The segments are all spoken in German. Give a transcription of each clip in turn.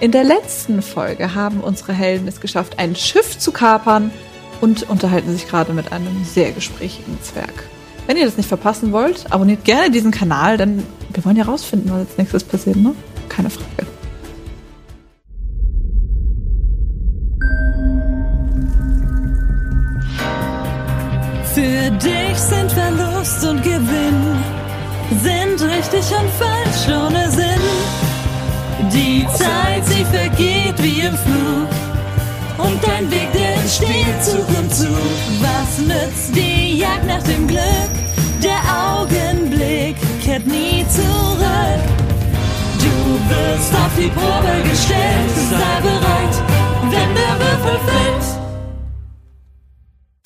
In der letzten Folge haben unsere Helden es geschafft, ein Schiff zu kapern und unterhalten sich gerade mit einem sehr gesprächigen Zwerg. Wenn ihr das nicht verpassen wollt, abonniert gerne diesen Kanal, denn wir wollen ja rausfinden, was als nächstes passiert, ne? Keine Frage. Für dich sind Verlust und Gewinn, sind richtig und falsch ohne Sinn. Die Zeit, sie vergeht wie im Flug. Und dein Weg, der entsteht Zug um Zug. Was nützt die Jagd nach dem Glück? Der Augenblick kehrt nie zurück. Du wirst auf die Probe gestellt. Sei bereit, wenn der Würfel fällt.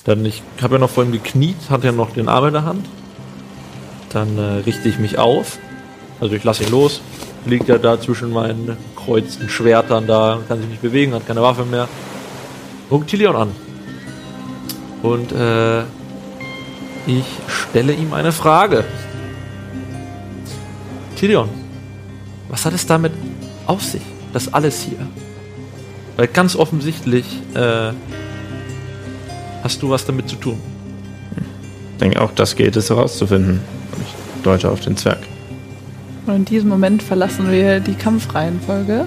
Dann, ich habe ja noch vorhin gekniet, hatte ja noch den Arm in der Hand. Dann äh, richte ich mich auf. Also ich lasse ihn los. Liegt ja da zwischen meinen kreuzten Schwertern da, kann sich nicht bewegen, hat keine Waffe mehr. Guckt Tilion an. Und äh, ich stelle ihm eine Frage. Tilion, was hat es damit auf sich, das alles hier? Weil ganz offensichtlich äh, hast du was damit zu tun. Ich denke, auch das gilt es herauszufinden. Ich deute auf den Zwerg. Und in diesem Moment verlassen wir die Kampfreihenfolge.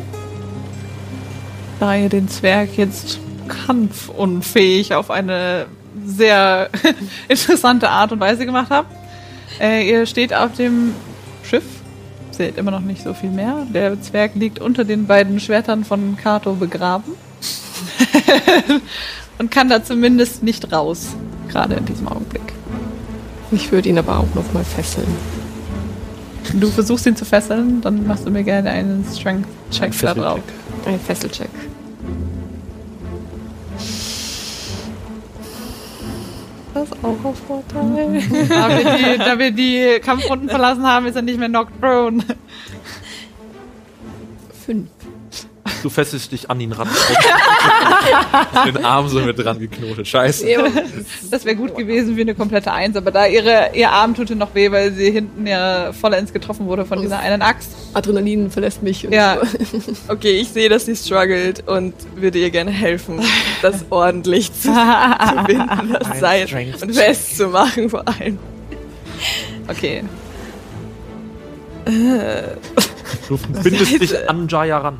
Da ihr den Zwerg jetzt kampfunfähig auf eine sehr interessante Art und Weise gemacht habt. Äh, ihr steht auf dem Schiff, seht immer noch nicht so viel mehr. Der Zwerg liegt unter den beiden Schwertern von Kato begraben. und kann da zumindest nicht raus, gerade in diesem Augenblick. Ich würde ihn aber auch noch mal fesseln. Du versuchst ihn zu fesseln, dann machst du mir gerne einen Strength-Check da drauf. Ein Fesselcheck. Das ist auch auf Vorteil. da, wir die, da wir die Kampfrunden verlassen haben, ist er nicht mehr knocked prone. Fünf. Du fesselst dich an ihn ran. den Arm so mit dran geknotet. Scheiße. Das wäre gut gewesen wie eine komplette Eins, aber da ihre, ihr Arm tut ihr noch weh, weil sie hinten ja vollends getroffen wurde von dieser einen Axt. Adrenalin verlässt mich. und Ja. so. Okay, ich sehe, dass sie struggelt und würde ihr gerne helfen, das ordentlich zu, zu binden, das Seil und festzumachen vor allem. Okay. Du bindest dich an Jaya ran.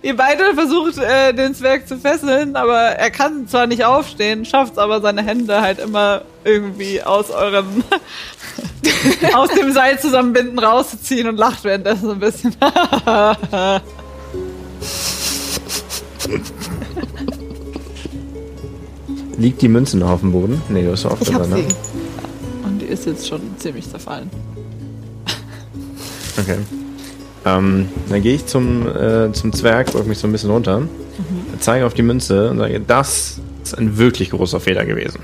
Ihr beide versucht, äh, den Zwerg zu fesseln, aber er kann zwar nicht aufstehen, schafft es aber seine Hände halt immer irgendwie aus eurem aus dem Seil zusammenbinden rauszuziehen und lacht währenddessen ein bisschen. Liegt die Münze noch auf dem Boden? Nee, du hast aufgehört, sie. ne? Und die ist jetzt schon ziemlich zerfallen. Okay. Ähm, dann gehe ich zum, äh, zum Zwerg, beug mich so ein bisschen runter, zeige auf die Münze und sage, das ist ein wirklich großer Fehler gewesen.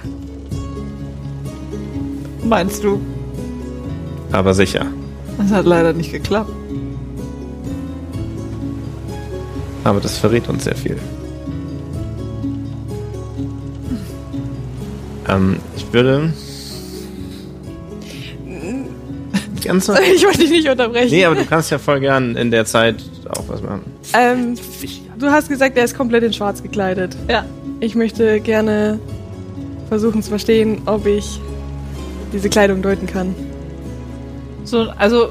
Meinst du? Aber sicher. Das hat leider nicht geklappt. Aber das verrät uns sehr viel. Ähm, ich würde. Ganz Ich wollte dich nicht unterbrechen. Nee, aber du kannst ja voll gern in der Zeit auch was machen. Ähm, du hast gesagt, er ist komplett in schwarz gekleidet. Ja. Ich möchte gerne versuchen zu verstehen, ob ich diese Kleidung deuten kann. So, also,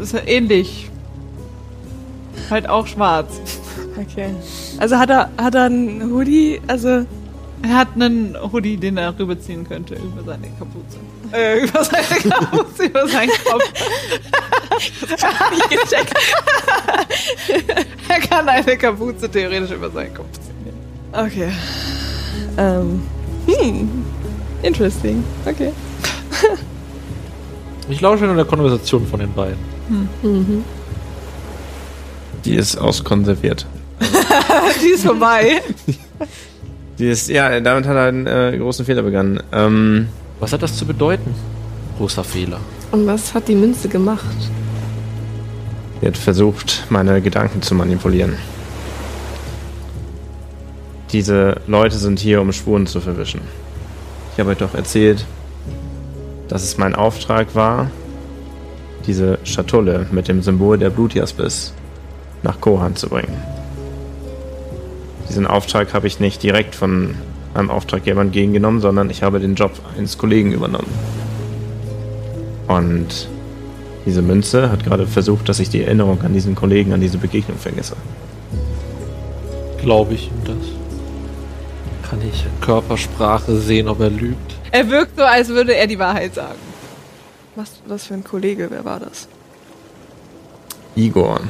ist ja ähnlich. Halt auch schwarz. Okay. Also hat er, hat er einen Hoodie? Also, Er hat einen Hoodie, den er rüberziehen könnte über seine Kapuze. Äh, über seine Kapuze, über seinen Kopf. nicht gecheckt. Er kann eine Kapuze theoretisch über seinen Kopf ziehen. Okay. Ähm, hm. Interesting. Okay. Ich lausche in der Konversation von den beiden. Mhm. Die ist auskonserviert. Die ist vorbei. Die ist, ja, damit hat er einen äh, großen Fehler begangen. Ähm, Was hat das zu bedeuten? Großer Fehler. Und was hat die Münze gemacht? sie hat versucht, meine Gedanken zu manipulieren. Diese Leute sind hier, um Spuren zu verwischen. Ich habe euch doch erzählt, dass es mein Auftrag war, diese Schatulle mit dem Symbol der Blutjaspis nach Kohan zu bringen. Diesen Auftrag habe ich nicht direkt von meinem Auftraggeber entgegengenommen, sondern ich habe den Job eines Kollegen übernommen. Und diese Münze hat gerade versucht, dass ich die Erinnerung an diesen Kollegen, an diese Begegnung vergesse. Glaube ich ihm das? Kann ich Körpersprache sehen, ob er lügt? Er wirkt so, als würde er die Wahrheit sagen. Was, was für ein Kollege, wer war das? Igor,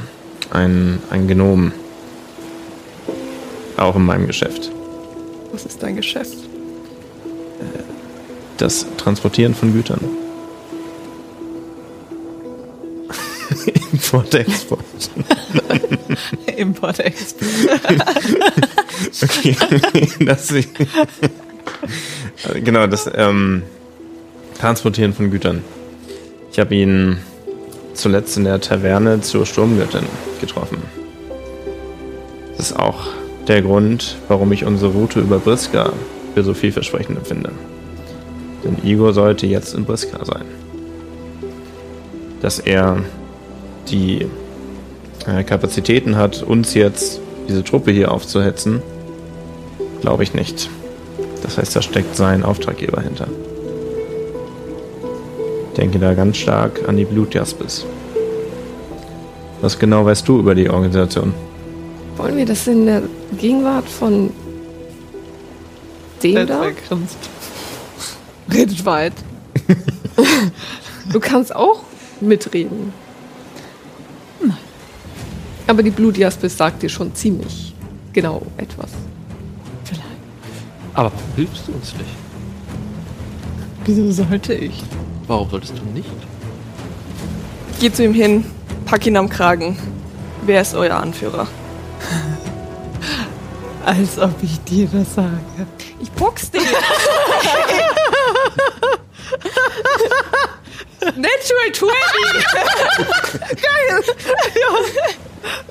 ein, ein Gnom. Auch in meinem Geschäft. Was ist dein Geschäft? Das Transportieren von Gütern. Import, Export. Import Export. Okay. das, genau, das ähm, Transportieren von Gütern. Ich habe ihn zuletzt in der Taverne zur Sturmgöttin getroffen. Das ist auch der Grund, warum ich unsere Route über Briska für so vielversprechend empfinde. Denn Igor sollte jetzt in Briska sein. Dass er die äh, Kapazitäten hat, uns jetzt diese Truppe hier aufzuhetzen, glaube ich nicht. Das heißt, da steckt sein Auftraggeber hinter. Ich denke da ganz stark an die Blutjaspis. Was genau weißt du über die Organisation? Wollen wir das in der Gegenwart von dem Der da? Grinst. Redet weit. Du kannst auch mitreden. Aber die Blutjaspis sagt dir schon ziemlich genau etwas. Vielleicht. Aber warum hilfst du uns nicht? Wieso sollte ich? Warum solltest du nicht? Geh zu ihm hin, pack ihn am Kragen. Wer ist euer Anführer? Als ob ich dir das sage. Ich box dich. Natural 20!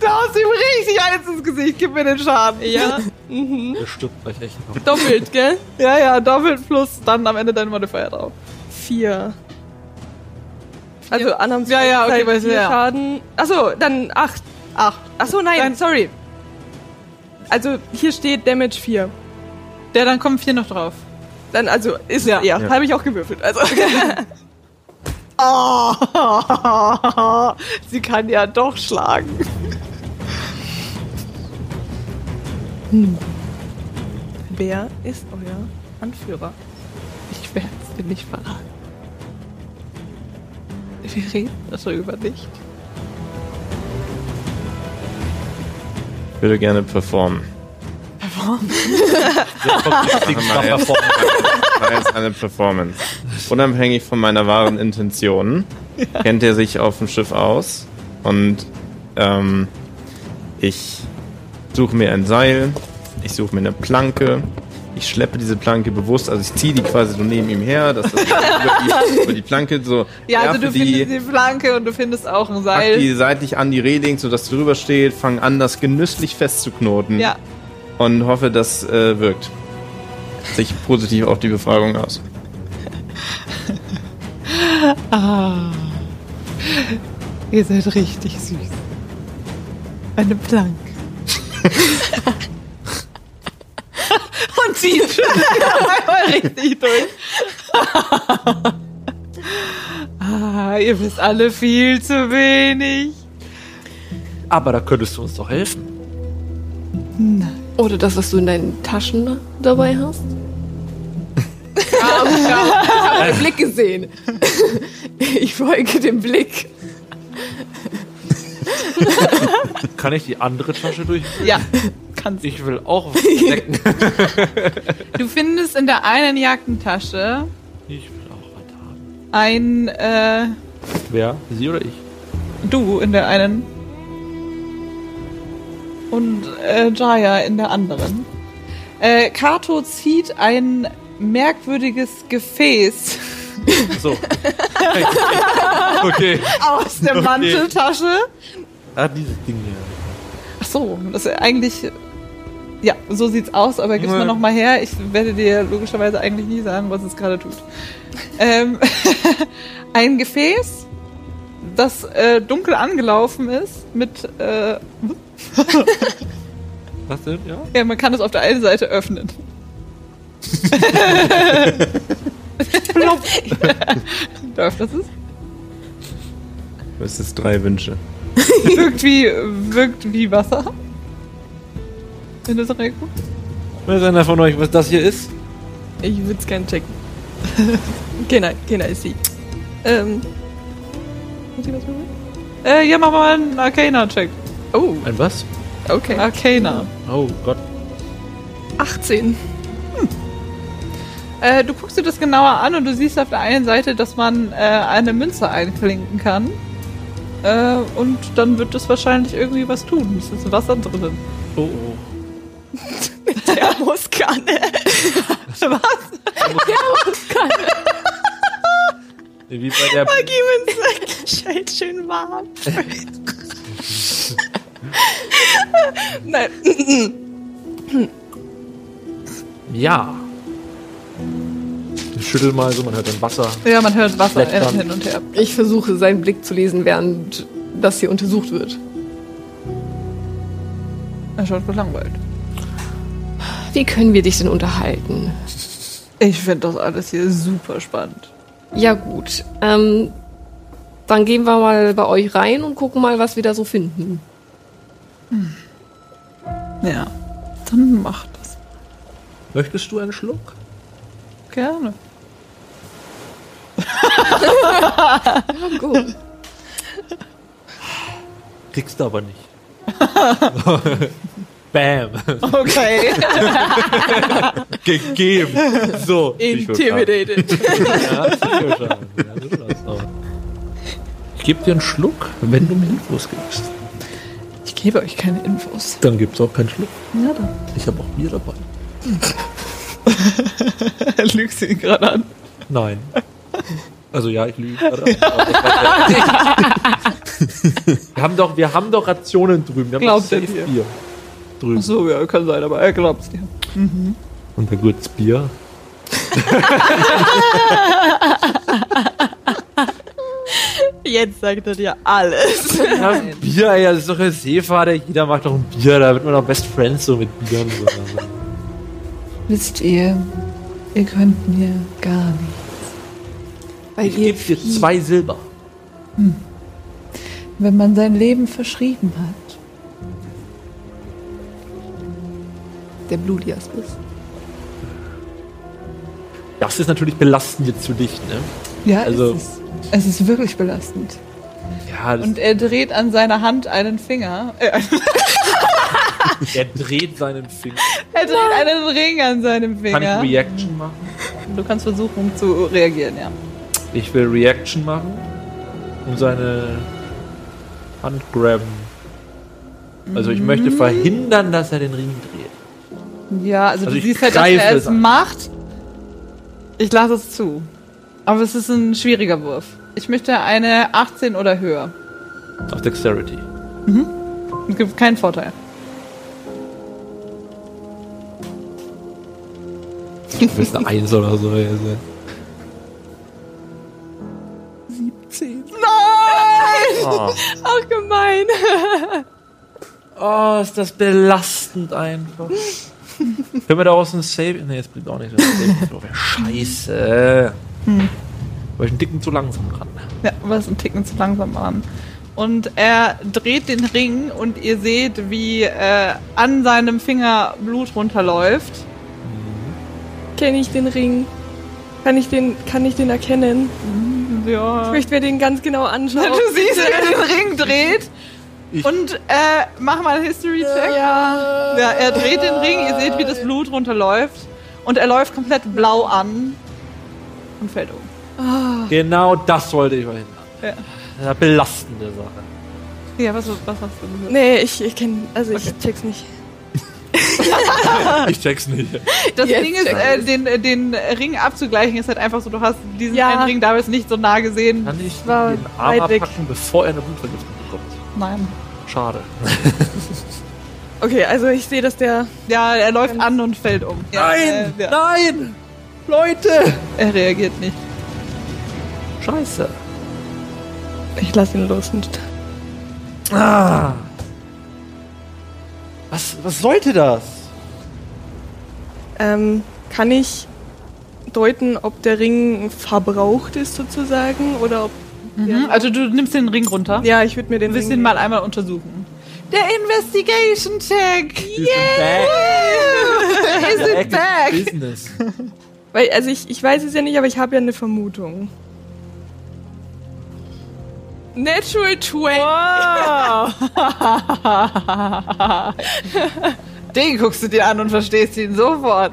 Du hast ihm richtig eins ins Gesicht. Gib mir den Schaden. Ja, Das stimmt vielleicht echt noch. doppelt, gell? Ja, ja, doppelt plus dann am Ende dein Modifier drauf. Vier. Also Annam Ja, ja, okay, vier ja. Schaden. Achso, dann acht. Ach, Achso, nein, Dann- sorry. Also hier steht Damage 4. der, dann kommen vier noch drauf. Dann, also, ist Ja. ja, habe ich auch gewürfelt. Also, Oh, sie kann ja doch schlagen. wer ist euer Anführer? Ich werde es dir nicht verraten. Wir reden darüber nicht. Ich würde gerne performen. Performance. War jetzt eine Performance. Unabhängig von meiner wahren Intention kennt er sich auf dem Schiff aus und ähm, ich suche mir ein Seil, ich suche mir eine Planke, ich schleppe diese Planke bewusst, also ich ziehe die quasi so neben ihm her, dass das über, die, über die Planke so Ja, also du findest die Flanke und du findest auch ein pack die Seil. seitlich an die Reling, sodass du drüber steht, fange an, das genüsslich festzuknoten Ja, und hoffe, das äh, wirkt. Sich positiv auf die Befragung aus. ihr seid richtig süß. Eine Plank. und zieht schon einmal richtig durch. ah, ihr wisst alle viel zu wenig. Aber da könntest du uns doch helfen. Oder das, was du in deinen Taschen dabei hast? ich habe den Blick gesehen. Ich folge dem Blick. Kann ich die andere Tasche durch? Ja, kannst du. Ich will auch was entdecken. Du findest in der einen Jackentasche Ich will auch was haben. ein, äh, Wer? Sie oder ich? du in der einen. und äh, Jaya in der anderen. Äh, Kato zieht ein merkwürdiges Gefäß So. okay. aus der Okay. Manteltasche. Ah, dieses Ding hier. Ach so, das ist eigentlich. Ja, so sieht's aus, aber gib's Ja. mir noch mal her. Ich werde dir logischerweise eigentlich nie sagen, was es gerade tut. Ähm, ein Gefäß, das äh, dunkel angelaufen ist, mit. Äh, Was denn? Ja? ja, man kann es auf der einen Seite öffnen. Plopp. du öffnest es. Das ist drei Wünsche. Wirkt wie, wirkt wie Wasser. In das reinguckt. Weiß einer von euch, was das hier ist? Ich würde es gerne checken. can, I, can I see? Ähm. Muss ich was machen? Äh, ja, mach mal einen Arcana-Check. Oh, Ein was? okay. Arcana. Oh Gott. 18. Äh, du guckst dir das genauer an und du siehst auf der einen Seite, dass man äh, eine Münze einklinken kann. Äh, und dann wird das wahrscheinlich irgendwie was tun. Es ist Wasser drin. Oh, oh. Thermoskanne. Was? Wie bei der. Gib uns halt schön warm. Nein. Ja. Ich schüttel mal so, man hört dann Wasser. Ja, man hört Wasser Plätschern. hin und her. Ich versuche, seinen Blick zu lesen, während das hier untersucht wird. Er schaut gelangweilt. Wie können wir dich denn unterhalten? Ich finde das alles hier super spannend. Ja, gut. Ähm, dann gehen wir mal bei euch rein und gucken mal, was wir da so finden. Ja, dann mach das Möchtest du einen Schluck? gerne. Gut. Kriegst du aber nicht. Bam. Okay. Gegeben. So. Intimidated. Ja, sicher schon. Ja. Ich gebe dir einen Schluck, wenn du mir Infos gibst. Ich gebe euch keine Infos. Dann gibt's auch keinen Schluck. Ja, dann. Ich habe auch Bier dabei. Lügst du ihn gerade an? Nein. Also ja, ich lüge. gerade. wir, haben doch, wir haben doch Rationen drüben. Wir haben Glaubt doch safe dir? Bier drüben. So, ja, kann sein, aber er glaubt's dir. Und ein gutes Bier. Jetzt sagt er dir alles. Ja, Bier, ey, das ist doch ein Seefahrer. Jeder macht doch ein Bier. Da wird man doch Best Friends so mit Bieren. So. Wisst ihr, ihr könnt mir gar nichts. Weil Ich ihr gebe dir zwei Silber. Wenn man sein Leben verschrieben hat, der Blutias bist. Das ist natürlich belastend jetzt für dich, ne? ja, Also- es, ist, es ist wirklich belastend. Ja, Und er dreht an seiner Hand einen Finger. Äh, er dreht seinen Finger. er dreht einen Ring an seinem Kann ich Finger. Reaction machen? Du kannst versuchen zu reagieren, ja. Ich will Reaction machen und seine Hand graben. Also ich möchte verhindern, dass er den Ring dreht. Ja, also, Also du siehst halt, dass er es an. macht. Ich lasse es zu. Aber es ist ein schwieriger Wurf. Ich möchte eine 18 oder höher. Auf Dexterity. Es gibt keinen Vorteil. Du bist eine Eins oder so. Also. Oh, Auch gemein. Oh, ist das belastend einfach. Können wir daraus ein Save? Ne, jetzt bringt auch nichts. Oh, Scheiße. War ich einen Dicken zu langsam dran. Ja, aber es ist ein Ticken zu langsam an. Und er dreht den Ring und ihr seht, wie äh, an seinem Finger Blut runterläuft. Kenne ich den Ring? Kann ich den, kann ich den erkennen? Ja. Ich möchte mir den ganz genau anschauen. Du siehst, wie er den Ring dreht. Ich- Und äh, mach mal einen History-Check. Ja. Ja, er dreht den Ring, ihr seht, wie das Blut runterläuft. Und er läuft komplett blau an und fällt um. Genau das wollte ich verhindern. Ja. Eine belastende Sache. Ja, was, was hast du gehört? Nee, ich, ich kenne, also ich check's nicht. Ich check's nicht. Das Jetzt Ding ist, äh, den, äh, den Ring abzugleichen, ist halt einfach so, du hast diesen Ja. einen Ring damals nicht so nah gesehen. Kann ich den Arm abpacken, bevor er eine Blutvergiftung? Nein. Schade. Okay, also ich sehe, dass der. Ja, er läuft an und fällt um. Ja, äh, ja. Nein! Leute! Er reagiert nicht. Scheiße. Ich lasse ihn los und. Ah. Was, was sollte das? Ähm, kann ich deuten, ob der Ring verbraucht ist sozusagen oder ob. Mhm. Also du nimmst den Ring runter. Ja, ich würde mir den Du willst Ring ihn mal einmal untersuchen. Der Investigation Check! Yeah! Is it back? Business. Weil, also ich, ich weiß es ja nicht, aber ich habe ja eine Vermutung. Natural 20. Den guckst du dir an und verstehst ihn sofort.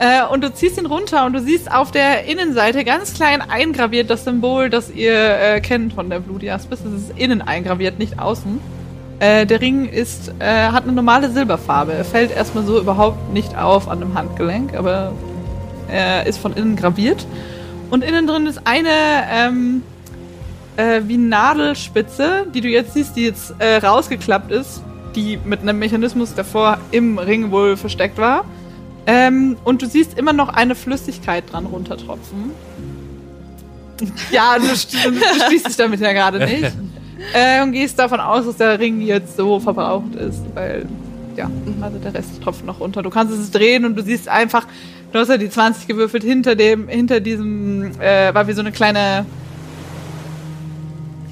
Äh, und du ziehst ihn runter und du siehst auf der Innenseite ganz klein eingraviert das Symbol, das ihr äh, kennt von der Blutjaspis. Das ist innen eingraviert, nicht außen. Äh, der Ring ist, äh, hat eine normale Silberfarbe. Er fällt erstmal so überhaupt nicht auf an dem Handgelenk, aber er ist von innen graviert. Und innen drin ist eine ähm, äh, wie Nadelspitze, die du jetzt siehst, die jetzt äh, rausgeklappt ist, die mit einem Mechanismus davor im Ring wohl versteckt war. Ähm, und du siehst immer noch eine Flüssigkeit dran runtertropfen. ja, du, du schließt dich damit ja gerade nicht. Äh, und gehst davon aus, dass der Ring jetzt so verbraucht ist, weil, ja, also der Rest tropft noch runter. Du kannst es drehen und du siehst einfach, du hast ja die 20 gewürfelt hinter dem, hinter diesem, äh, war wie so eine kleine,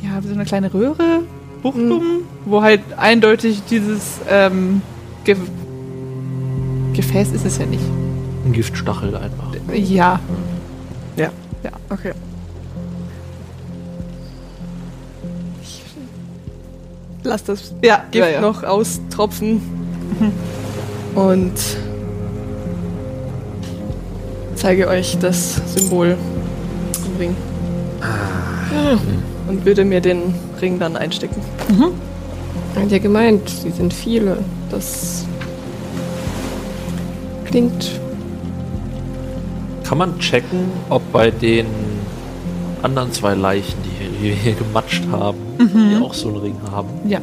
ja, wie so eine kleine Röhre, Buchtung, wo halt eindeutig dieses ähm, Gefäß ist es ja nicht. Ein Giftstachel einfach. Ja. Ja. Ja. Okay. Lass das Ja, Gift ja, ja. noch austropfen. Und zeige euch das Symbol im Ring. Und würde mir den Ring dann einstecken. Er hat ja gemeint, sie sind viele. Das klingt. Kann man checken, ob bei den anderen zwei Leichen, die wir hier gematscht haben, die auch so einen Ring haben? Ja.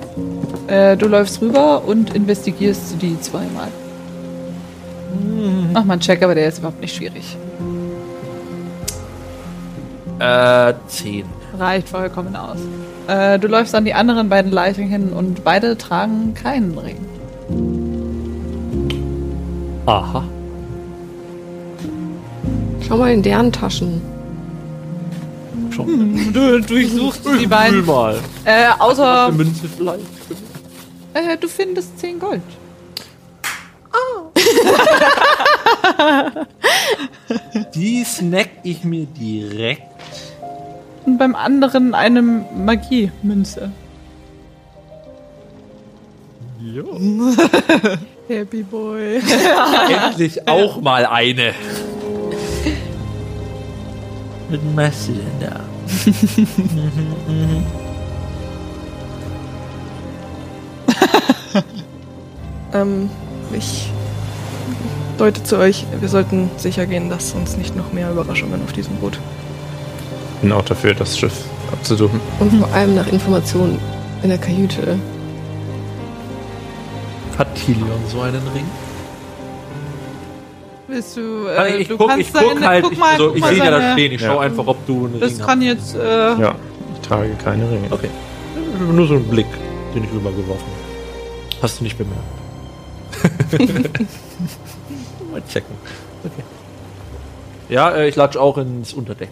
Äh, du läufst rüber und investigierst die zweimal. Mach mal einen Check, aber der ist überhaupt nicht schwierig. Äh, zehn. Reicht vollkommen aus. Äh, du läufst an die anderen beiden Leichen hin und beide tragen keinen Ring. Aha. Schau mal in deren Taschen. Schon. Du durchsuchst die Fühl beiden. mal. Äh, außer Eine Münze vielleicht. äh, du findest 10 Gold. Die snack ich mir direkt. Und beim anderen eine Magie-Münze. Happy Boy. Endlich auch mal eine. Mit Masse da. ähm, ich deute zu euch, wir sollten sicher gehen, dass uns nicht noch mehr Überraschungen auf diesem Boot. Bin auch dafür, das Schiff abzusuchen. Und vor allem nach Informationen in der Kajüte. Hat Tilion so einen Ring? Willst du, äh, ich du guck, kannst ich guck halt, guck ich, mal, so, guck ich mal sehe ja da stehen, ich Ja. schau einfach, ob du einen Das Ring kann hast. jetzt, äh, Ja, ich trage keine Ringe. Okay. Nur so ein Blick, den ich rübergeworfen habe. Hast du nicht bemerkt. Mal checken. Okay. Ja, äh, ich latsch auch ins Unterdeck.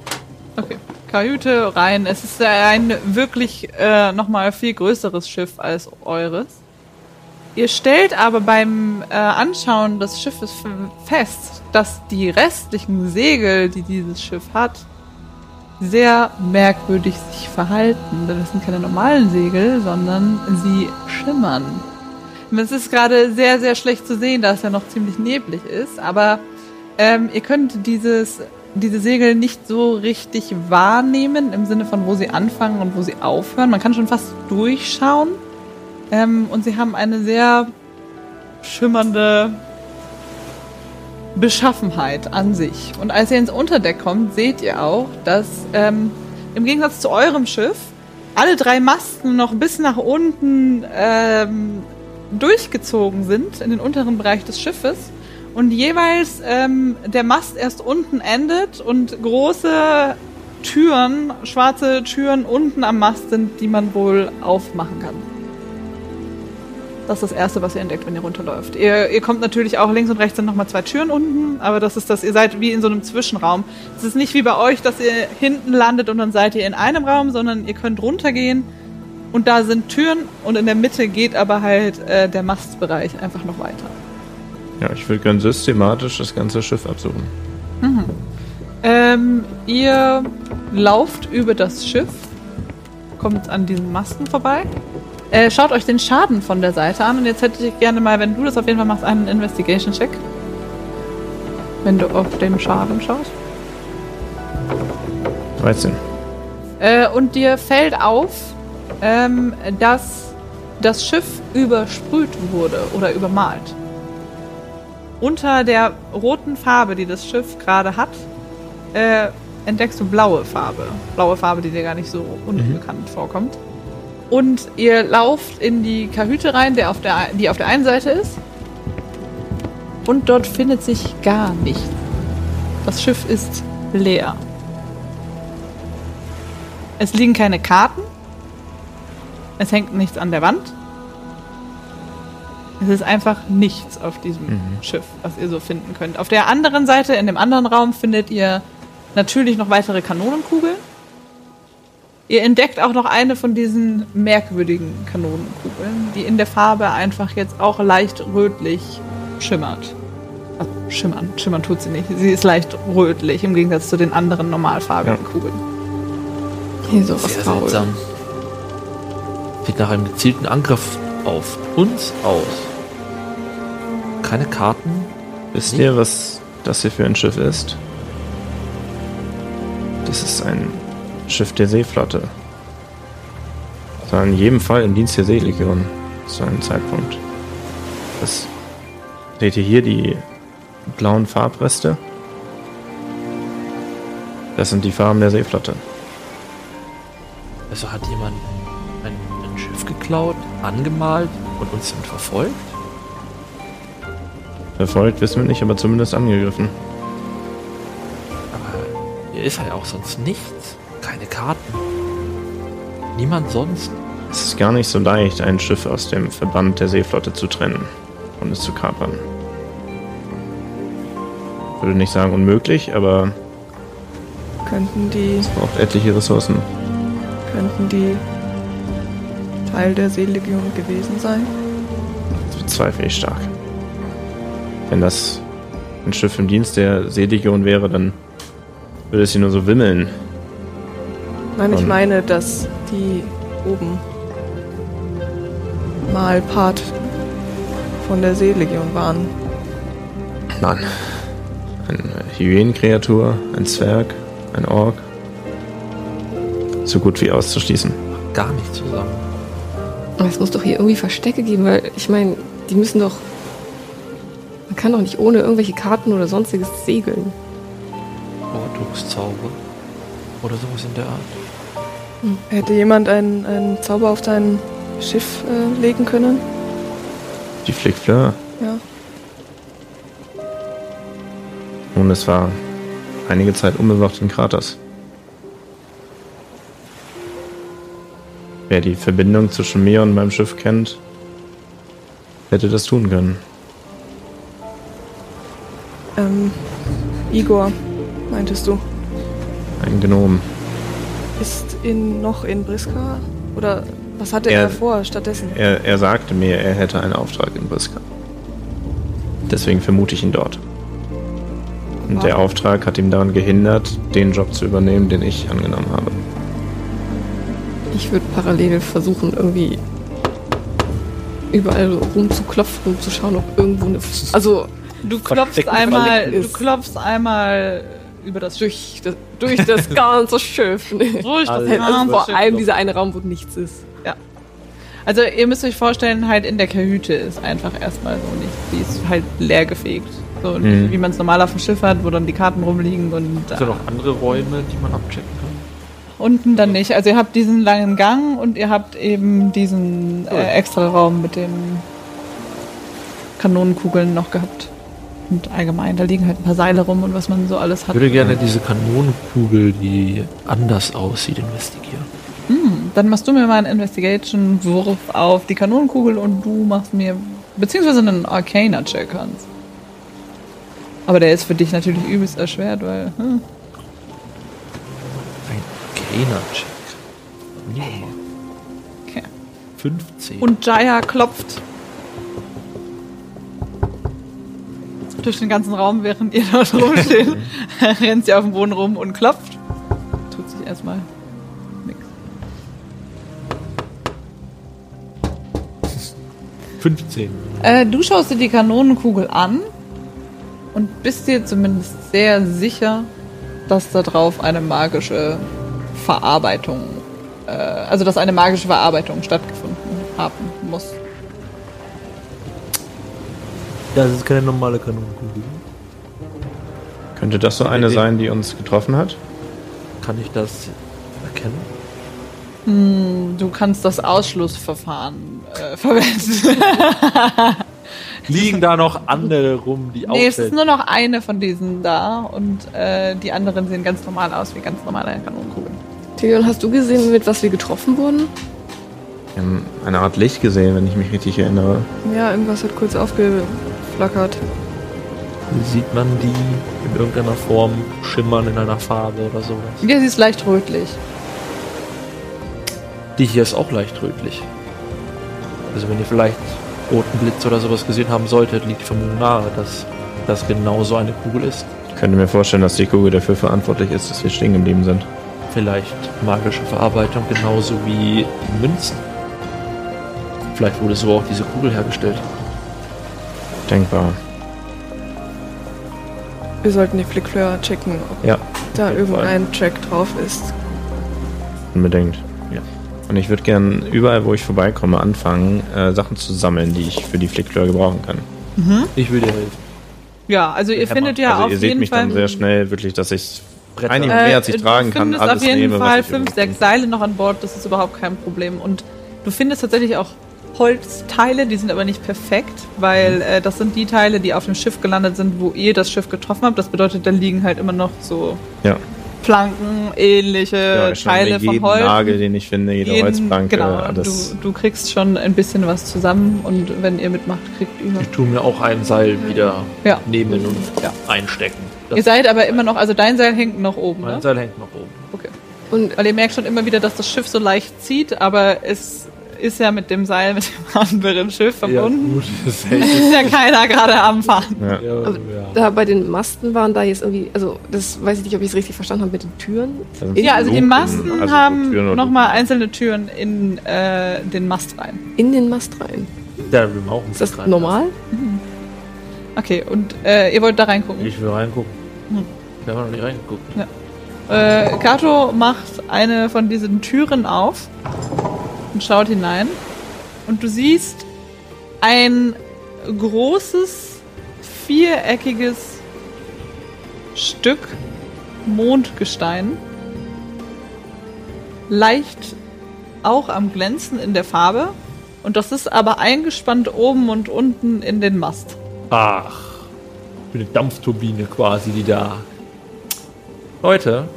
Okay. Kajüte rein. Es ist ein wirklich äh, nochmal viel größeres Schiff als eures. Ihr stellt aber beim äh, Anschauen des Schiffes fest, dass die restlichen Segel, die dieses Schiff hat, sehr merkwürdig sich verhalten. Denn es sind keine normalen Segel, sondern sie schimmern. Es ist gerade sehr, sehr schlecht zu sehen, da es ja noch ziemlich neblig ist, aber ähm, ihr könnt dieses diese Segel nicht so richtig wahrnehmen, im Sinne von, wo sie anfangen und wo sie aufhören. Man kann schon fast durchschauen. Ähm, und sie haben eine sehr schimmernde Beschaffenheit an sich. Und als ihr ins Unterdeck kommt, seht ihr auch, dass ähm, im Gegensatz zu eurem Schiff alle drei Masten noch bis nach unten ähm, durchgezogen sind in den unteren Bereich des Schiffes und jeweils ähm, der Mast erst unten endet und große Türen, schwarze Türen unten am Mast sind, die man wohl aufmachen kann. Das ist das Erste, was ihr entdeckt, wenn ihr runterläuft. Ihr, ihr kommt natürlich auch links und rechts sind nochmal zwei Türen unten, aber das ist das, ihr seid wie in so einem Zwischenraum. Es ist nicht wie bei euch, dass ihr hinten landet und dann seid ihr in einem Raum, sondern ihr könnt runtergehen und da sind Türen und in der Mitte geht aber halt äh, der Mastbereich einfach noch weiter. Ja, ich würde gern systematisch das ganze Schiff absuchen. Ähm, ihr lauft über das Schiff, kommt an diesen Masten vorbei. Äh, schaut euch den Schaden von der Seite an und jetzt hätte ich gerne mal, wenn du das auf jeden Fall machst, einen Investigation-Check. Wenn du auf den Schaden schaust. 13. Äh, und dir fällt auf, ähm, dass das Schiff übersprüht wurde oder übermalt. Unter der roten Farbe, die das Schiff gerade hat, äh, entdeckst du blaue Farbe. Blaue Farbe, die dir gar nicht so unbekannt vorkommt. Und ihr lauft in die Kahüte rein, der auf der, die auf der einen Seite ist. Und dort findet sich gar nichts. Das Schiff ist leer. Es liegen keine Karten. Es hängt nichts an der Wand. Es ist einfach nichts auf diesem Schiff, was ihr so finden könnt. Auf der anderen Seite, in dem anderen Raum, findet ihr natürlich noch weitere Kanonenkugeln. Ihr entdeckt auch noch eine von diesen merkwürdigen Kanonenkugeln, die in der Farbe einfach jetzt auch leicht rötlich schimmert. Also schimmern, schimmern tut sie nicht. Sie ist leicht rötlich im Gegensatz zu den anderen normalfarbigen Ja. Kugeln. Hier so was Sehr seltsam. Sieht nach einem gezielten Angriff auf uns aus. Keine Karten. Wisst ihr, was das hier für ein Schiff ist? Das ist ein Schiff der Seeflotte. Das war in jedem Fall im Dienst der Seelegion zu einem Zeitpunkt. Das seht ihr hier die blauen Farbreste? Das sind die Farben der Seeflotte. Also hat jemand ein, ein Schiff geklaut, angemalt und uns damit verfolgt? Verfolgt wissen wir nicht, aber zumindest angegriffen. Aber hier ist ja auch sonst nichts. Karten. Niemand sonst. Es ist gar nicht so leicht, ein Schiff aus dem Verband der Seeflotte zu trennen und es zu kapern. Ich würde nicht sagen unmöglich, aber Könnten die, es braucht etliche Ressourcen. könnten die Teil der Seelegion gewesen sein? Das bezweifle ich stark. Wenn das ein Schiff im Dienst der Seelegion wäre, dann würde es hier nur so wimmeln. Nein, ich meine, dass die oben mal Part von der Seelegion waren. Nein. Eine Hyänenkreatur, ein Zwerg, ein Ork. So gut wie auszuschließen. Gar nicht zusammen. Aber es muss doch hier irgendwie Verstecke geben, weil ich meine, die müssen doch. Man kann doch nicht ohne irgendwelche Karten oder sonstiges segeln. Ortungszauber. Oder sowas in der Art. Hätte jemand einen, einen Zauber auf sein Schiff äh, legen können? Die Flick Fleur. Ja. Nun, es war einige Zeit unbewacht in Kraters. Wer die Verbindung zwischen mir und meinem Schiff kennt, hätte das tun können. Ähm, Igor, meintest du, Ein Gnom. ist in, noch in Briska? Oder was hatte er, Er- vor stattdessen? Er, er sagte mir, er hätte einen Auftrag in Briska. Deswegen vermute ich ihn dort. Und der Auftrag hat ihm daran gehindert, den Job zu übernehmen, den ich angenommen habe. Ich würde parallel versuchen, irgendwie überall rumzuklopfen, um zu schauen, ob irgendwo eine. Also, Du klopfst einmal, du klopfst einmal über das Durch das, durch das ganze Schiff. Durch das. Also ganze vor Schiff allem dieser eine Raum, wo nichts ist. Also ihr müsst euch vorstellen, halt in der Kajüte ist einfach erstmal so nicht. Die ist halt leer gefegt. So Mhm. wie man es normal auf dem Schiff hat, wo dann die Karten rumliegen und Gibt es noch andere Räume, die man abchecken kann? unten dann nicht. Also ihr habt diesen langen Gang und ihr habt eben diesen äh, extra Raum mit den Kanonenkugeln noch gehabt. Und allgemein, da liegen halt ein paar Seile rum und was man so alles Ich hat. würde gerne diese Kanonenkugel, die anders aussieht, investigieren. Hm, dann machst du mir mal einen Investigation-Wurf auf die Kanonenkugel und du machst mir, beziehungsweise einen Arcana-Check, Hans. Aber der ist für dich natürlich übelst erschwert, weil, hm, Ein Arcana-Check. Nee. okay. 15. Und Jaya klopft durch den ganzen Raum, während ihr dort rumsteht. rennt sie auf dem Boden rum und klopft. Tut sich erstmal nix. 15. Äh, du schaust dir die Kanonenkugel an und bist dir zumindest sehr sicher, dass da drauf eine magische Verarbeitung, äh, also dass eine magische Verarbeitung stattgefunden haben muss. Das ist keine normale Kanonenkugel. Könnte das so eine sein, die uns getroffen hat? Kann ich das erkennen? Hm, du kannst das Ausschlussverfahren äh, verwenden. Liegen da noch andere rum, die nee, es ist nur noch eine von diesen da und äh, die anderen sehen ganz normal aus wie ganz normale Kanonenkugeln. Tilion, hast du gesehen, mit was wir getroffen wurden? Wir haben eine Art Licht gesehen, wenn ich mich richtig erinnere. Ja, irgendwas hat kurz aufgeflackert. Sieht man die in irgendeiner Form schimmern in einer Farbe oder sowas? Ja, sie ist leicht rötlich. Die hier ist auch leicht rötlich. Also wenn ihr vielleicht roten Blitz oder sowas gesehen haben solltet, liegt die Vermutung nahe, dass das genau so eine Kugel ist. Ich könnte mir vorstellen, dass die Kugel dafür verantwortlich ist, dass wir stehen geblieben sind. Vielleicht magische Verarbeitung genauso wie Münzen. Vielleicht wurde so auch diese Kugel hergestellt. Denkbar. Wir sollten die Flickfleur checken, ob Ja, da jeden Fall. irgendein Track drauf ist. unbedingt. Ja. Und ich würde gern überall, wo ich vorbeikomme, anfangen, äh, Sachen zu sammeln, die ich für die Flickfleur gebrauchen kann. Ich will dir helfen. Ja, also ihr Hammer. findet ja also auf ihr seht jeden mich Fall. dann sehr schnell wirklich, dass ich einige Äh, mehr als ich tragen du kann, findest alles auf jeden nehme, Fall fünf, sechs Seile noch an Bord, das ist überhaupt kein Problem. Und du findest tatsächlich auch Holzteile, die sind aber nicht perfekt, weil Mhm. äh, das sind die Teile, die auf dem Schiff gelandet sind, wo ihr das Schiff getroffen habt. Das bedeutet, da liegen halt immer noch so Ja. Planken, ähnliche Ja, Teile jeden Holz. Nagel, den ich finde, jede Jeden- Holzplanke, genau, alles. Du, du kriegst schon ein bisschen was zusammen und wenn ihr mitmacht, kriegt ihr. Ich tue mir auch ein Seil wieder Ja. nehmen und Ja. einstecken. Das Ihr seid aber immer noch, also dein Seil hängt noch oben, mein ne? Seil hängt noch oben. Okay. Und Weil ihr merkt schon immer wieder, dass das Schiff so leicht zieht, aber es ist ja mit dem Seil mit dem anderen Schiff verbunden. gut. Das Es ist ja keiner gerade am Fahren. Ja. ja, ja. da bei den Masten waren da jetzt irgendwie, also das weiß ich nicht, ob ich es richtig verstanden habe mit den Türen. Sind Ja, also die Masten also so haben nochmal einzelne Türen in äh, den Mast rein. In den Mast rein. Da will man auch Ist das rein. normal? Okay, und äh, ihr wollt da reingucken. Ich will reingucken. Hm. Wir haben noch nicht reingeguckt. Äh, Kato macht eine von diesen Türen auf und schaut hinein. Und du siehst ein großes, viereckiges Stück Mondgestein. Leicht auch am Glänzen in der Farbe. Und das ist aber eingespannt oben und unten in den Mast. Ach, eine Dampfturbine quasi, die da. Leute,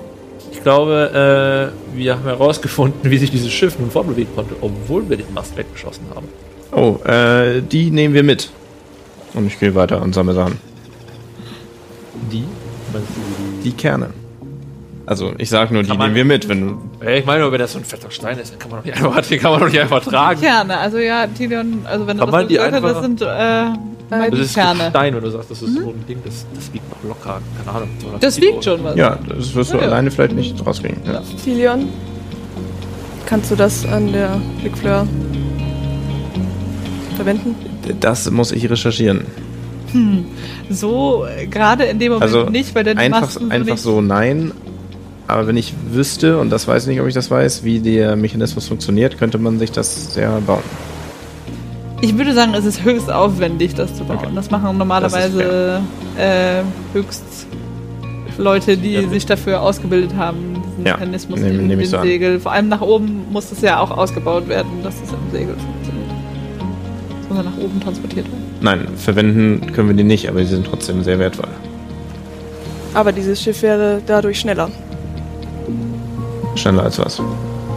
ich glaube, äh, wir haben herausgefunden, wie sich dieses Schiff nun fortbewegen konnte, obwohl wir den Mast weggeschossen haben. Oh, äh, die nehmen wir mit. Und ich gehe weiter und sammle Sachen. Die? Die Kerne. Also, ich sag nur, die man- nehmen wir mit, wenn du. die? Ich meine, wenn das so ein fetter Stein ist, dann kann man doch nicht einfach, den kann man doch nicht einfach tragen. Kerne, also ja, Tilion, also wenn du Kann man das die so gesagt hast, einfach- das sind äh, Das ist Kerne. Stein, wenn du sagst, das ist so ein Ding, das, das wiegt noch locker, keine Ahnung. 200 Das Kilo wiegt schon was. Ja, das wirst du Ja, ja. alleine vielleicht nicht rauskriegen. Ja. Tilion, kannst du das an der Flickfleur verwenden? Das muss ich recherchieren. So, äh, gerade in dem Moment Also nicht, weil dann einfach, machst du einfach nicht, so nein. Aber wenn ich wüsste, und das weiß ich nicht, ob ich das weiß, wie der Mechanismus funktioniert, könnte man sich das sehr bauen. Ich würde sagen, es ist höchst aufwendig, das zu bauen. Okay. Das machen normalerweise äh, höchst Leute, die Ja. sich dafür ausgebildet haben, diesen Ja, Mechanismus nehm- in nehm den so. Segel. Vor allem nach oben muss es ja auch ausgebaut werden, dass es im Segel funktioniert. Das muss ja nach oben transportiert werden. Nein, verwenden können wir die nicht, aber die sind trotzdem sehr wertvoll. Aber dieses Schiff wäre dadurch schneller. Schneller als was.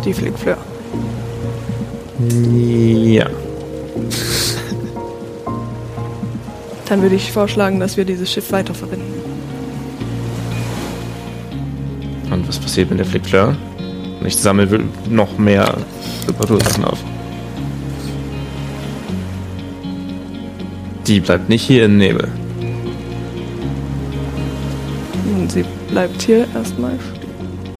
Die Flick Fleur. Ja. Dann würde ich vorschlagen, dass wir dieses Schiff weiterverwenden. Und was passiert mit der Flick ich sammle noch mehr Reparatursachen auf. Die bleibt nicht hier im Nebel. Und sie bleibt hier erstmal stehen.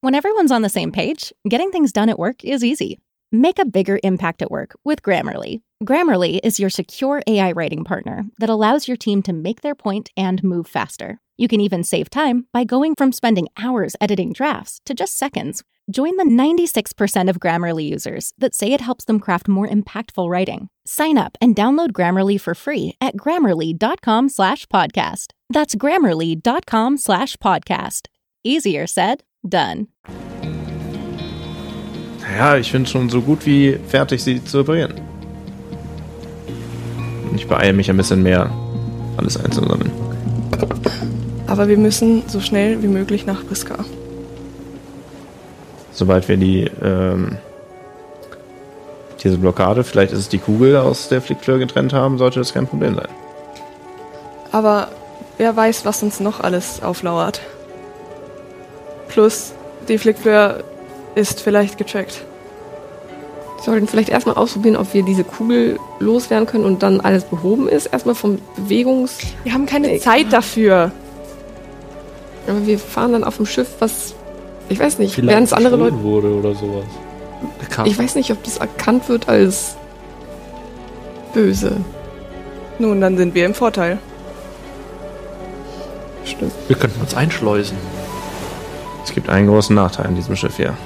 When everyone's on the same page, getting things done at work is easy. Make a bigger impact at work with Grammarly. Grammarly is your secure AI writing partner that allows your team to make their point and move faster. You can even save time by going from spending hours editing drafts to just seconds. Join the 96% of Grammarly users that say it helps them craft more impactful writing. Sign up and download Grammarly for free at grammarly.com slash podcast. That's grammarly.com slash podcast. Easier said, done. Ja, ich bin schon so gut wie fertig, sie zu reparieren. Ich beeile mich ein bisschen mehr, alles einzusammeln. Aber wir müssen so schnell wie möglich nach Briska. Sobald wir die, ähm, diese Blockade, vielleicht ist es die Kugel aus der Flickfleur getrennt haben, sollte das kein Problem sein. Aber wer weiß, was uns noch alles auflauert. Plus, die Flick Fleur ist vielleicht getrackt. Wir sollten vielleicht erstmal ausprobieren, ob wir diese Kugel loswerden können und dann alles behoben ist. Erstmal vom Bewegungs... Wir haben keine Zeit dafür. Aber wir fahren dann auf dem Schiff, was... Ich weiß nicht, werden es andere Leute... wurde oder sowas. Ich weiß nicht, ob das erkannt wird als böse. Nun, dann sind wir im Vorteil. Stimmt. Wir könnten uns einschleusen. Es gibt einen großen Nachteil an diesem Schiff hier.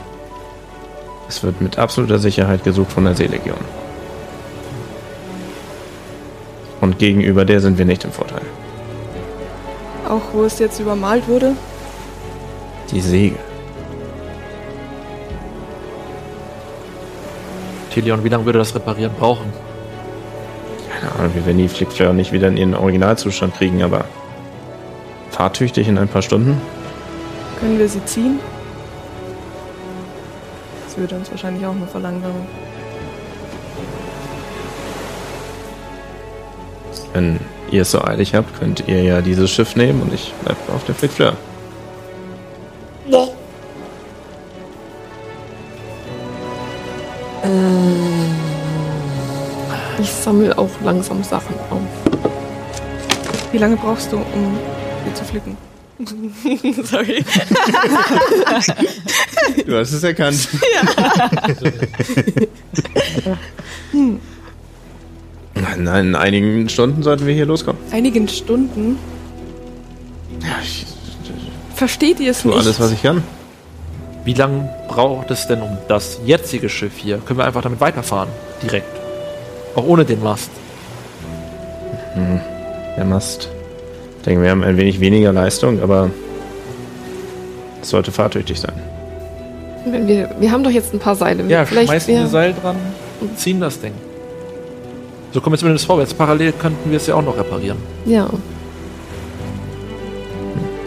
Es wird mit absoluter Sicherheit gesucht von der Seelegion. Und gegenüber der sind wir nicht im Vorteil. Auch wo es jetzt übermalt wurde. Die Segel. Tilion, wie lange würde das Reparieren brauchen? Keine Ahnung, wir werden die Flickfleur nicht wieder in ihren Originalzustand kriegen, aber fahrtüchtig in ein paar Stunden. Können wir sie ziehen? Das würde uns wahrscheinlich auch nur verlangsamen. Wenn ihr es so eilig habt, könnt ihr ja dieses Schiff nehmen und ich bleib auf der Flickfleur. Ich sammle auch langsam Sachen auf. Wie lange brauchst du, um sie zu flicken? Sorry. Du hast es erkannt. Nein, in einigen Stunden sollten wir hier loskommen. Einigen Stunden. Ja, ich Versteht ihr es nicht? alles, was ich kann. Wie lange braucht es denn um das jetzige Schiff hier? Können wir einfach damit weiterfahren? Direkt. Auch ohne den Mast. Der Mast. Ich denke, wir haben ein wenig weniger Leistung, aber es sollte fahrtüchtig sein. Wenn wir, wir haben doch jetzt ein paar Seile. Ja, Vielleicht schmeißen wir Seil dran und ziehen das Ding. So kommen wir zumindest vorwärts. Parallel könnten wir es ja auch noch reparieren. Ja.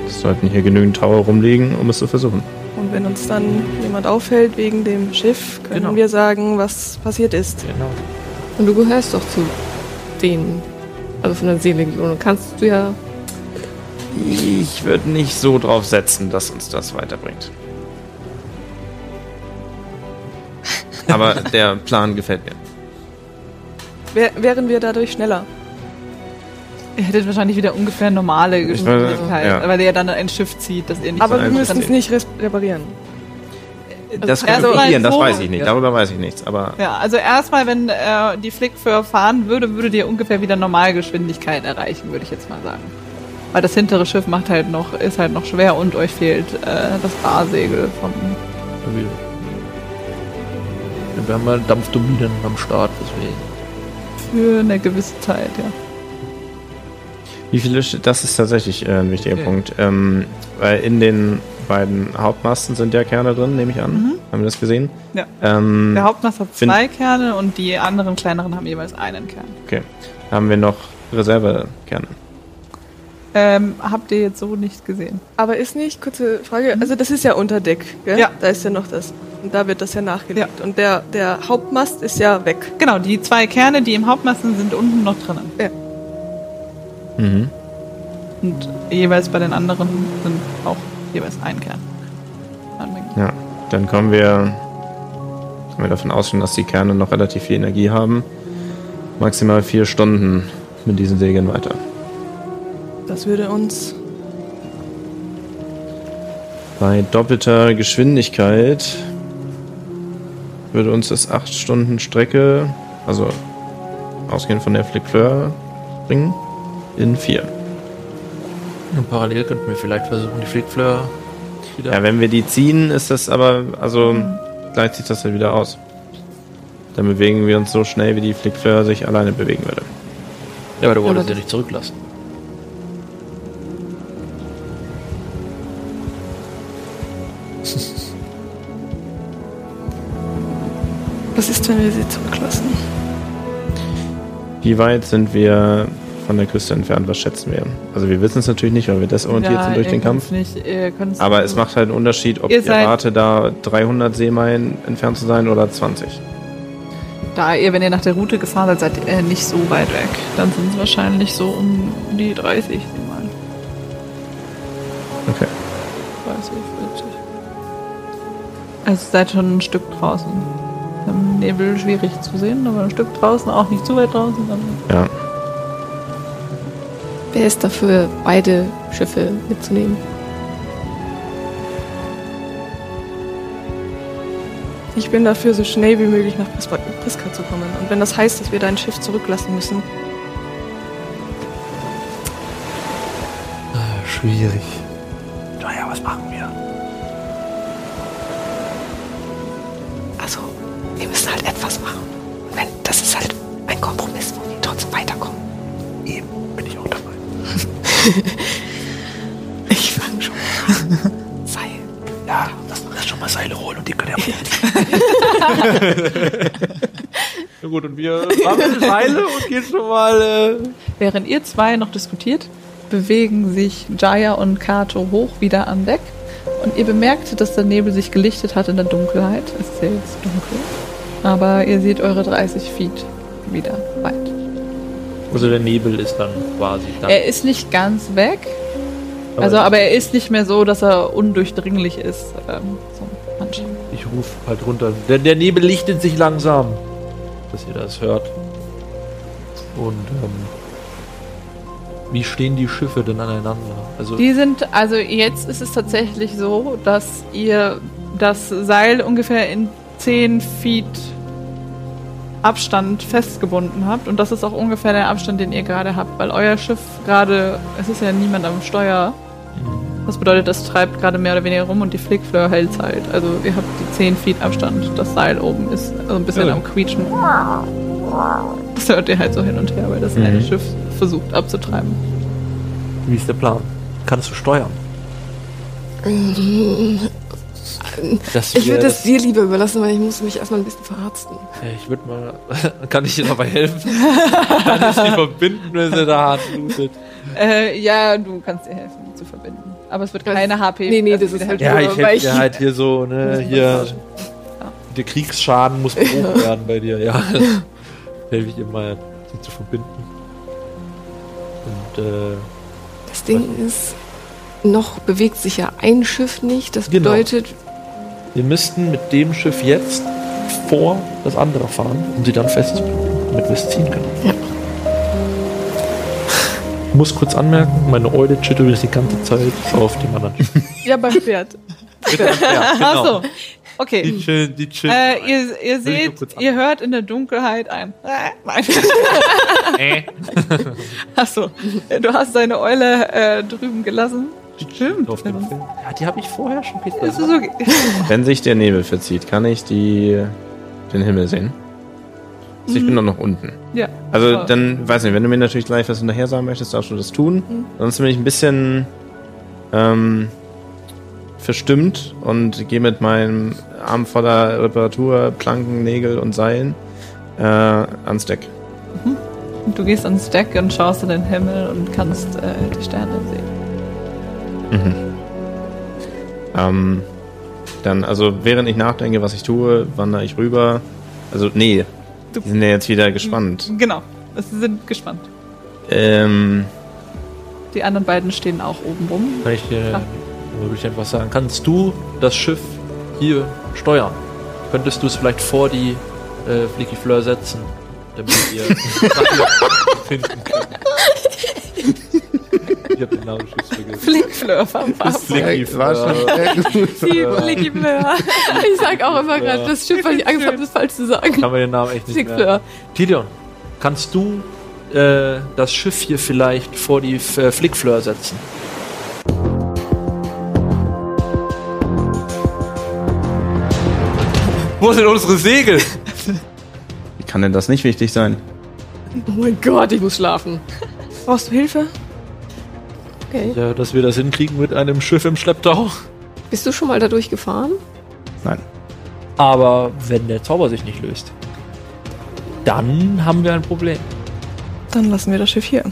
Es sollten hier genügend Tower rumliegen, um es zu versuchen. Und wenn uns dann jemand auffällt wegen dem Schiff, können Genau. wir sagen, was passiert ist. Genau. Und du gehörst doch zu denen. Also von der Seelegion. Und kannst du ja. Ich würde nicht so drauf setzen, dass uns das weiterbringt. Aber der Plan gefällt mir. Wär, wären wir dadurch schneller? Ihr hättet wahrscheinlich wieder ungefähr normale Geschwindigkeit, ja. weil ihr dann ein Schiff zieht, das ihr nicht Aber wir müssen es nicht reparieren. Das Also probieren, das so- weiß ich nicht. Ja. Darüber weiß ich nichts. Aber Ja, also erstmal, wenn äh, die Flickföhr fahren würde, würdet ihr ungefähr wieder Normalgeschwindigkeit erreichen, würde ich jetzt mal sagen. Weil das hintere Schiff macht halt noch, ist halt noch schwer und euch fehlt äh, das Bahrsegel vom. Wir wir haben mal Dampfturbinen am Start, deswegen. für eine gewisse Zeit, ja. wie viele, Sch- das ist tatsächlich äh, ein wichtiger Okay. Punkt. Ähm, weil in den beiden Hauptmasten sind ja Kerne drin, nehme ich an. Haben wir das gesehen? Ja. Ähm, Der Hauptmast hat zwei Kerne und die anderen kleineren haben jeweils einen Kern. okay. Haben wir noch Reservekerne? Ähm, habt ihr jetzt so nicht gesehen? Aber ist nicht, kurze Frage, also das ist ja unter Deck, gell? Ja. Da ist ja noch das. Und da wird das ja nachgelegt. Und der, der Hauptmast ist ja weg. Genau, die zwei Kerne, die im Hauptmast sind, sind unten noch drinnen. Mhm. Und jeweils bei den anderen sind auch jeweils ein Kern. Ja, dann kommen wir, können wir davon ausgehen, dass die Kerne noch relativ viel Energie haben. Maximal vier Stunden mit diesen Segeln weiter. Das würde uns. Bei doppelter Geschwindigkeit würde uns das acht Stunden Strecke, also ausgehend von der Flickfleur, bringen. In vier. Und parallel könnten wir vielleicht versuchen, die Flickfleur wieder. Ja, wenn wir die ziehen, ist das aber, also gleicht sich das ja wieder aus. Dann bewegen wir uns so schnell, wie die Flickfleur sich alleine bewegen würde. Ja, aber du wolltest ja nicht zurücklassen. Was ist, wenn wir sie zurücklassen? Wie weit sind wir von der Küste entfernt? Was schätzen wir? Also wir wissen es natürlich nicht, weil wir desorientiert sind durch den Kampf. Nicht, Aber es macht halt einen Unterschied, ob Ihr ihr rate, da 300 Seemeilen entfernt zu sein oder 20. Da ihr, wenn ihr nach der Route gefahren seid, seid ihr nicht so weit weg. Dann sind es wahrscheinlich so um die 30 mal. Okay. 30, 40. Also seid schon ein Stück draußen. Im Nebel schwierig zu sehen, aber ein Stück draußen, auch nicht zu weit draußen. Dann Ja. Wer ist dafür, beide Schiffe mitzunehmen? Ich bin dafür, so schnell wie möglich nach Pris- Priska zu kommen. Und wenn das heißt, dass wir dein Schiff zurücklassen müssen, Schwierig. Na gut, und wir machen Seile und gehen schon mal. Äh Während ihr zwei noch diskutiert, bewegen sich Jaya und Kato hoch wieder an Deck. Und ihr bemerkt, dass der Nebel sich gelichtet hat in der Dunkelheit. Es ist jetzt dunkel. Aber ihr seht eure 30 Feet wieder weit. also der Nebel ist dann quasi da. Er ist nicht ganz weg. Also, aber er ist nicht mehr so, dass er undurchdringlich ist. Ähm. Ich rufe halt runter. Der, der Nebel lichtet sich langsam. Dass ihr das hört. Und ähm, wie stehen die Schiffe denn aneinander? Also Die sind, also jetzt ist es tatsächlich so, dass ihr das Seil ungefähr in 10 Feet Abstand festgebunden habt. Und das ist auch ungefähr der Abstand, den ihr gerade habt, weil euer Schiff gerade, es ist ja niemand am Steuer. Das bedeutet, das treibt gerade mehr oder weniger rum und die Flickfleur hält halt. Also ihr habt die 10 Feet Abstand. Das Seil oben ist also ein bisschen Ja. am Quietschen. Das hört ihr halt so hin und her, weil das eine Schiff versucht abzutreiben. wie ist der Plan? Kannst du steuern? Das Ich würde das dir lieber überlassen, weil ich muss mich erstmal ein bisschen verarzten. Ich würde mal. Kann ich dir dabei helfen? Kann ich sie verbinden, wenn sie da hart blutet? Äh, ja, du kannst ihr helfen zu verbinden. Aber es wird keine HP. Nee, nee, also das ist halt- helfen. Ja, Ja, ich ich- dir halt hier so, ne, hier. Der Kriegsschaden muss behoben werden bei dir, ja. Helfe ich mal, sie zu verbinden. Und, äh, Das Ding ist, noch bewegt sich ja ein Schiff nicht. Das Genau. bedeutet, wir müssten mit dem Schiff jetzt vor das andere fahren, um sie dann festzubinden, damit wir es ziehen können. Ja. Ich muss kurz anmerken, meine Eule chillt übrigens die ganze Zeit auf dem anderen Schiff. ja, beim Pferd. ja, Ach so. Okay. Die chillen, die chillen. Äh, ihr, ihr seht, ihr hört in der Dunkelheit ein. Äh. Äh. Achso, du hast deine Eule äh, drüben gelassen. Stimmt. Auf dem Film. Ja, die habe ich vorher schon ist okay. Wenn sich der Nebel verzieht, kann ich die, den Himmel sehen. Also ich bin doch noch unten. Ja. Also voll. dann, weiß nicht, wenn du mir natürlich gleich was hinterher sagen möchtest, darfst du das tun. Sonst bin ich ein bisschen ähm, verstimmt und gehe mit meinem Arm voller Reparatur, Planken, Nägel und Seilen äh, ans Deck. Du gehst ans Deck und schaust in den Himmel und kannst äh, die Sterne sehen. Ähm, dann, also während ich nachdenke, was ich tue, wandere ich rüber. Also, nee, Du- die sind ja jetzt wieder gespannt. Genau. Sie sind gespannt. Ähm, Die anderen beiden stehen auch oben rum. Kann ich dir Ja. würde ich etwas sagen? Kannst du das Schiff hier steuern? Könntest du es vielleicht vor die äh, Flicky Fleur setzen, damit ihr finden könnt? Ich hab den Namen schon vergessen. Flickfleur vom Fass. Flicky war schon. Die Flickfleur. Ich sag auch immer gerade das Schiff, weil ich Angst habe, das falsch zu sagen. Kann man den Namen echt nicht mehr. Flickfleur. Gideon, kannst du äh, das Schiff hier vielleicht vor die äh, Flickfleur setzen? Wo sind unsere Segel? Wie kann denn das nicht wichtig sein? Oh mein Gott, ich muss schlafen. Brauchst du Hilfe? Okay. Ja, dass wir das hinkriegen mit einem Schiff im Schlepptau. Bist du schon mal dadurch gefahren? Nein. Aber wenn der Zauber sich nicht löst, dann haben wir ein Problem. Dann lassen wir das Schiff hier.